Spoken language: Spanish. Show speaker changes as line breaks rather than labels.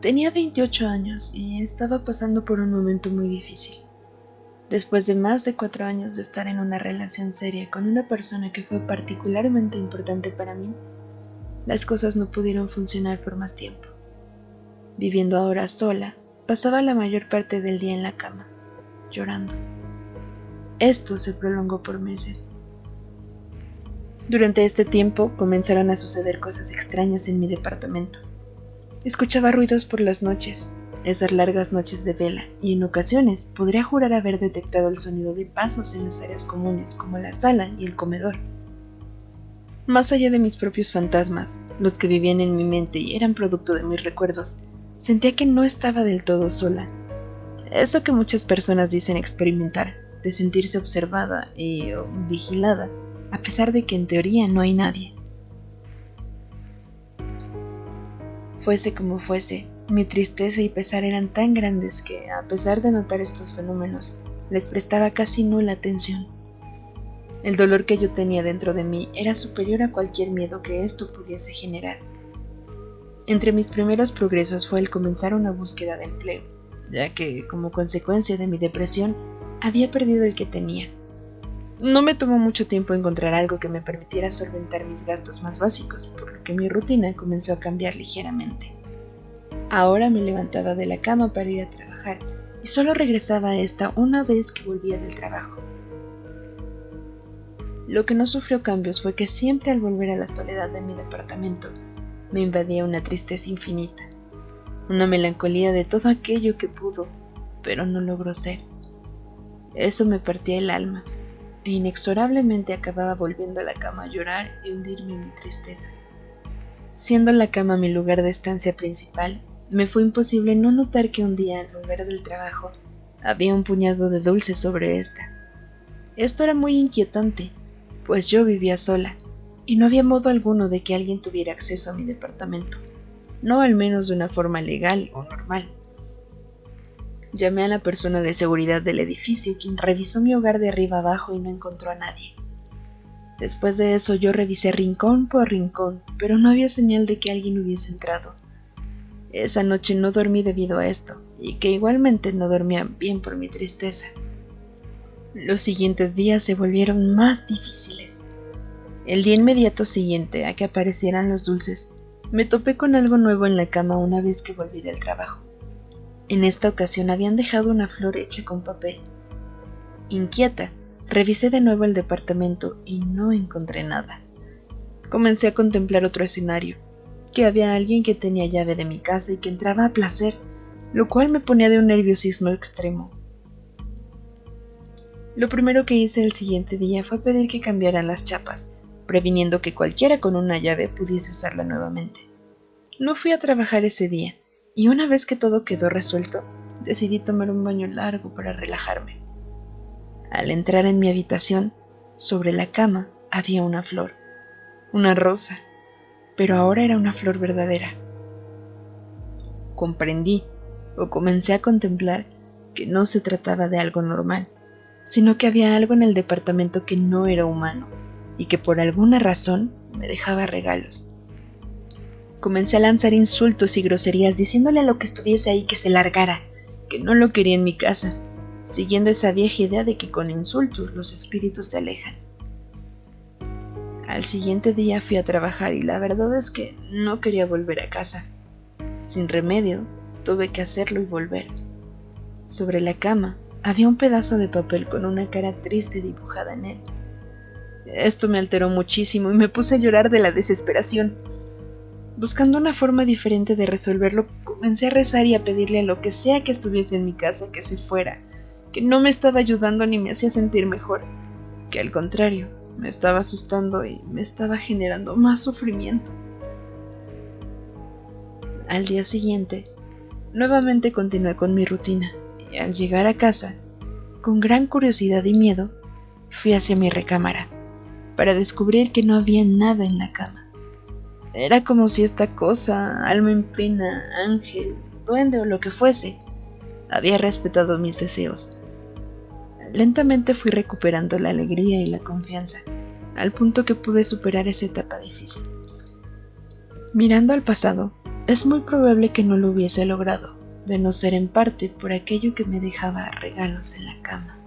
Tenía 28 años y estaba pasando por un momento muy difícil. Después de más de cuatro años de estar en una relación seria con una persona que fue particularmente importante para mí, las cosas no pudieron funcionar por más tiempo. Viviendo ahora sola, pasaba la mayor parte del día en la cama, llorando. Esto se prolongó por meses. Durante este tiempo comenzaron a suceder cosas extrañas en mi departamento. Escuchaba ruidos por las noches, esas largas noches de vela, y en ocasiones podría jurar haber detectado el sonido de pasos en las áreas comunes como la sala y el comedor. Más allá de mis propios fantasmas, los que vivían en mi mente y eran producto de mis recuerdos, sentía que no estaba del todo sola. Eso que muchas personas dicen experimentar, de sentirse observada y vigilada, a pesar de que en teoría no hay nadie. Fuese como fuese, mi tristeza y pesar eran tan grandes que, a pesar de notar estos fenómenos, les prestaba casi nula atención. El dolor que yo tenía dentro de mí era superior a cualquier miedo que esto pudiese generar. Entre mis primeros progresos fue el comenzar una búsqueda de empleo, ya que, como consecuencia de mi depresión, había perdido el que tenía. No me tomó mucho tiempo encontrar algo que me permitiera solventar mis gastos más básicos, por lo que mi rutina comenzó a cambiar ligeramente. Ahora me levantaba de la cama para ir a trabajar y solo regresaba a esta una vez que volvía del trabajo. Lo que no sufrió cambios fue que siempre al volver a la soledad de mi departamento me invadía una tristeza infinita, una melancolía de todo aquello que pudo, pero no logró ser. Eso me partía el alma e inexorablemente acababa volviendo a la cama a llorar y hundirme en mi tristeza. Siendo la cama mi lugar de estancia principal, me fue imposible no notar que un día al volver del trabajo había un puñado de dulces sobre esta. Esto era muy inquietante, pues yo vivía sola y no había modo alguno de que alguien tuviera acceso a mi departamento, no al menos de una forma legal o normal. Llamé a la persona de seguridad del edificio, quien revisó mi hogar de arriba abajo y no encontró a nadie. Después de eso yo revisé rincón por rincón, pero no había señal de que alguien hubiese entrado. Esa noche no dormí debido a esto, y que igualmente no dormía bien por mi tristeza. Los siguientes días se volvieron más difíciles. El día inmediato siguiente a que aparecieran los dulces, me topé con algo nuevo en la cama una vez que volví del trabajo. En esta ocasión habían dejado una flor hecha con papel. Inquieta, revisé de nuevo el departamento y no encontré nada. Comencé a contemplar otro escenario, que había alguien que tenía llave de mi casa y que entraba a placer, lo cual me ponía de un nerviosismo extremo. Lo primero que hice el siguiente día fue pedir que cambiaran las chapas, previniendo que cualquiera con una llave pudiese usarla nuevamente. No fui a trabajar ese día, y una vez que todo quedó resuelto, decidí tomar un baño largo para relajarme. Al entrar en mi habitación, sobre la cama había una flor, una rosa, pero ahora era una flor verdadera. Comprendí, o comencé a contemplar, que no se trataba de algo normal, sino que había algo en el departamento que no era humano y que por alguna razón me dejaba regalos. Comencé a lanzar insultos y groserías diciéndole a lo que estuviese ahí que se largara, que no lo quería en mi casa, siguiendo esa vieja idea de que con insultos los espíritus se alejan. Al siguiente día fui a trabajar y la verdad es que no quería volver a casa. Sin remedio, tuve que hacerlo y volver. Sobre la cama había un pedazo de papel con una cara triste dibujada en él. Esto me alteró muchísimo y me puse a llorar de la desesperación. Buscando una forma diferente de resolverlo, comencé a rezar y a pedirle a lo que sea que estuviese en mi casa que se fuera, que no me estaba ayudando ni me hacía sentir mejor, que al contrario, me estaba asustando y me estaba generando más sufrimiento. Al día siguiente, nuevamente continué con mi rutina y al llegar a casa, con gran curiosidad y miedo, fui hacia mi recámara para descubrir que no había nada en la cama. Era como si esta cosa, alma en pena, ángel, duende o lo que fuese, había respetado mis deseos. Lentamente fui recuperando la alegría y la confianza, al punto que pude superar esa etapa difícil. Mirando al pasado, Es muy probable que no lo hubiese logrado, de no ser en parte por aquello que me dejaba regalos en la cama.